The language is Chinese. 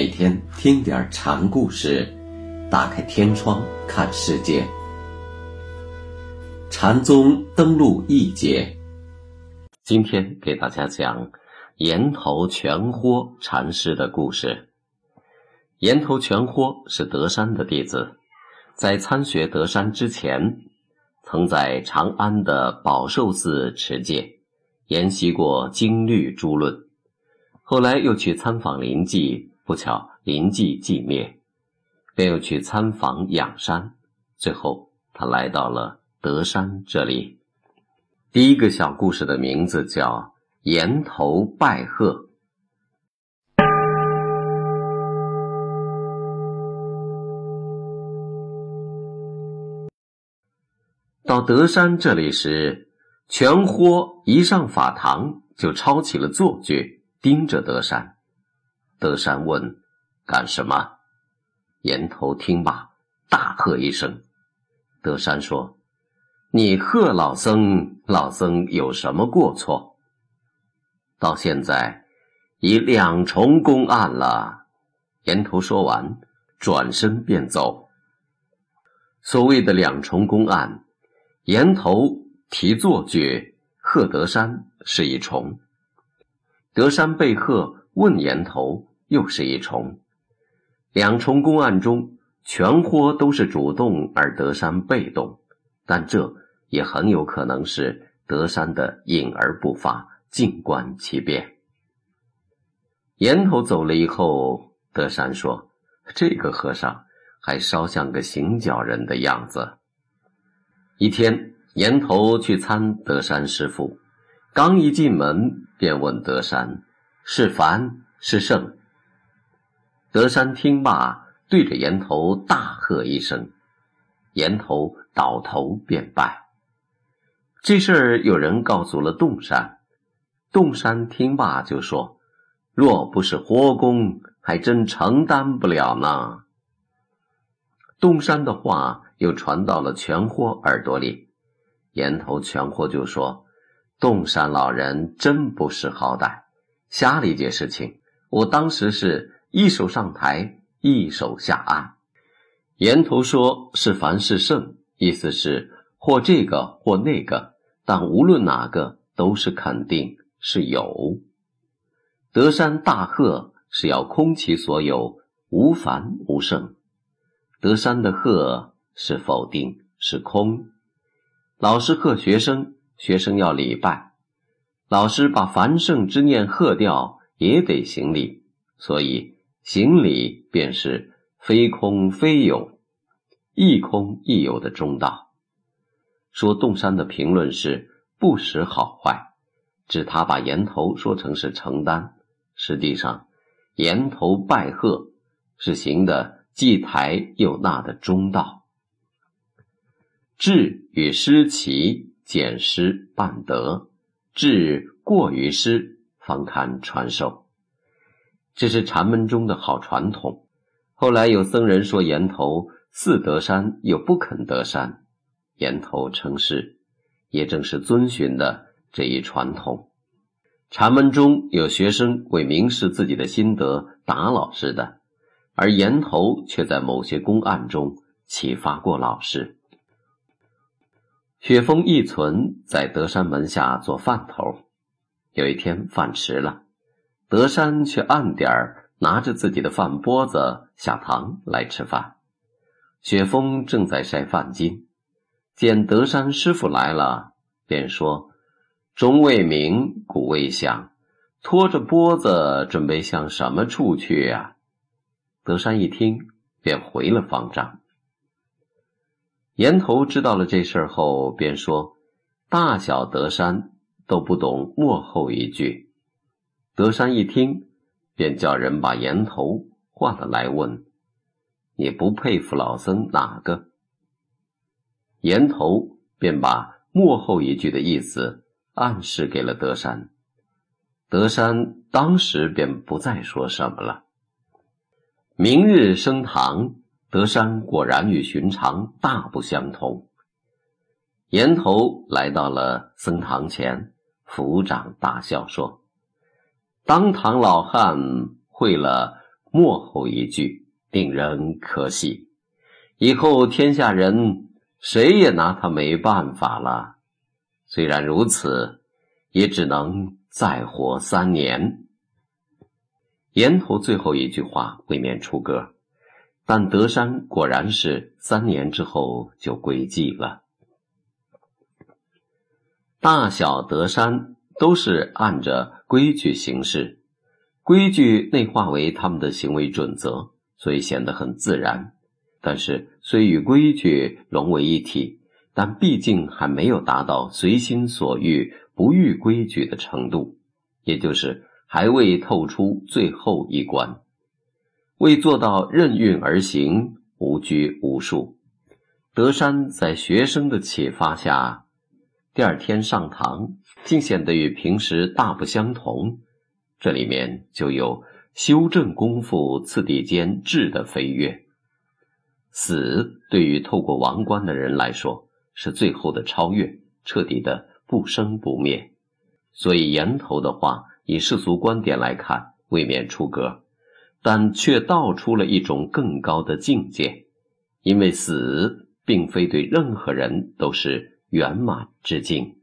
每天听点禅故事，打开天窗看世界。禅宗登陆一节，今天给大家讲岩头全豁禅师的故事。岩头全豁是德山的弟子，在参学德山之前，曾在长安的宝寿寺持戒，研习过经律诸论。后来又去参访临济。不巧，临济寂灭，便又去参访仰山。最后，他来到了德山这里。第一个小故事的名字叫“岩头拜鹤”。到德山这里时，全豁一上法堂就抄起了坐具，盯着德山。德山问：“干什么？”岩头听罢，大喝一声。德山说：“你贺老僧，老僧有什么过错？到现在已两重公案了。”岩头说完，转身便走。所谓的两重公案，岩头提坐具贺德山是一重，德山被贺问岩头。又是一重，两重公案中，全豁都是主动，而德山被动，但这也很有可能是德山的隐而不发，静观其变。岩头走了以后，德山说：“这个和尚还稍像个行脚人的样子。”一天，岩头去参德山师傅，刚一进门，便问德山：“是凡是圣？”德山听罢，对着岩头大喝一声，岩头倒头便拜。这事儿有人告诉了洞山，洞山听罢就说：“若不是活功，还真承担不了呢。”洞山的话又传到了全豁耳朵里，岩头全豁就说：“洞山老人真不识好歹，瞎理解事情。我当时是。”一手上台，一手下案。岩头说是凡事胜，意思是或这个或那个，但无论哪个都是肯定是有。德山大贺是要空其所有，无凡无胜。德山的贺是否定，是空。老师贺学生，学生要礼拜，老师把凡圣之念贺掉，也得行礼，所以。行礼便是非空非有，亦空亦有的中道。说洞山的评论是不识好坏，指他把岩头说成是承担，实际上岩头拜贺是行的既抬又纳的中道。智与失齐，减失半德，智过于失，方堪传授。这是禅门中的好传统。后来有僧人说岩头似得山又不肯得山，岩头称是，也正是遵循的这一传统。禅门中有学生为明示自己的心得打老师的，而岩头却在某些公案中启发过老师。雪峰一存在德山门下做饭头，有一天饭迟了。德山却暗点儿拿着自己的饭钵子下堂来吃饭。雪峰正在晒饭巾，见德山师傅来了，便说：“钟未明，鼓未响，拖着钵子准备向什么处去呀？”德山一听，便回了方丈。岩头知道了这事儿后，便说：“大小德山都不懂幕后一句。”德山一听，便叫人把岩头换了来问：“你不佩服老僧哪个？”岩头便把幕后一句的意思暗示给了德山。德山当时便不再说什么了。明日升堂，德山果然与寻常大不相同。岩头来到了僧堂前，抚掌大笑说。当堂老汉会了末后一句令人可喜。以后天下人谁也拿他没办法了。虽然如此，也只能再活三年。沿途最后一句话未免出格，但德山果然是三年之后就归寂了。大小德山都是按着规矩行事，规矩内化为他们的行为准则，所以显得很自然。但是虽与规矩融为一体，但毕竟还没有达到随心所欲、不逾规矩的程度，也就是还未透出最后一关，未做到任运而行、无拘无束。德山在学生的启发下。第二天上堂，竟显得与平时大不相同。这里面就有修正功夫次第间质的飞跃。死对于透过王冠的人来说，是最后的超越，彻底的不生不灭。所以言头的话，以世俗观点来看，未免出格，但却道出了一种更高的境界。因为死并非对任何人都是。圆满之境。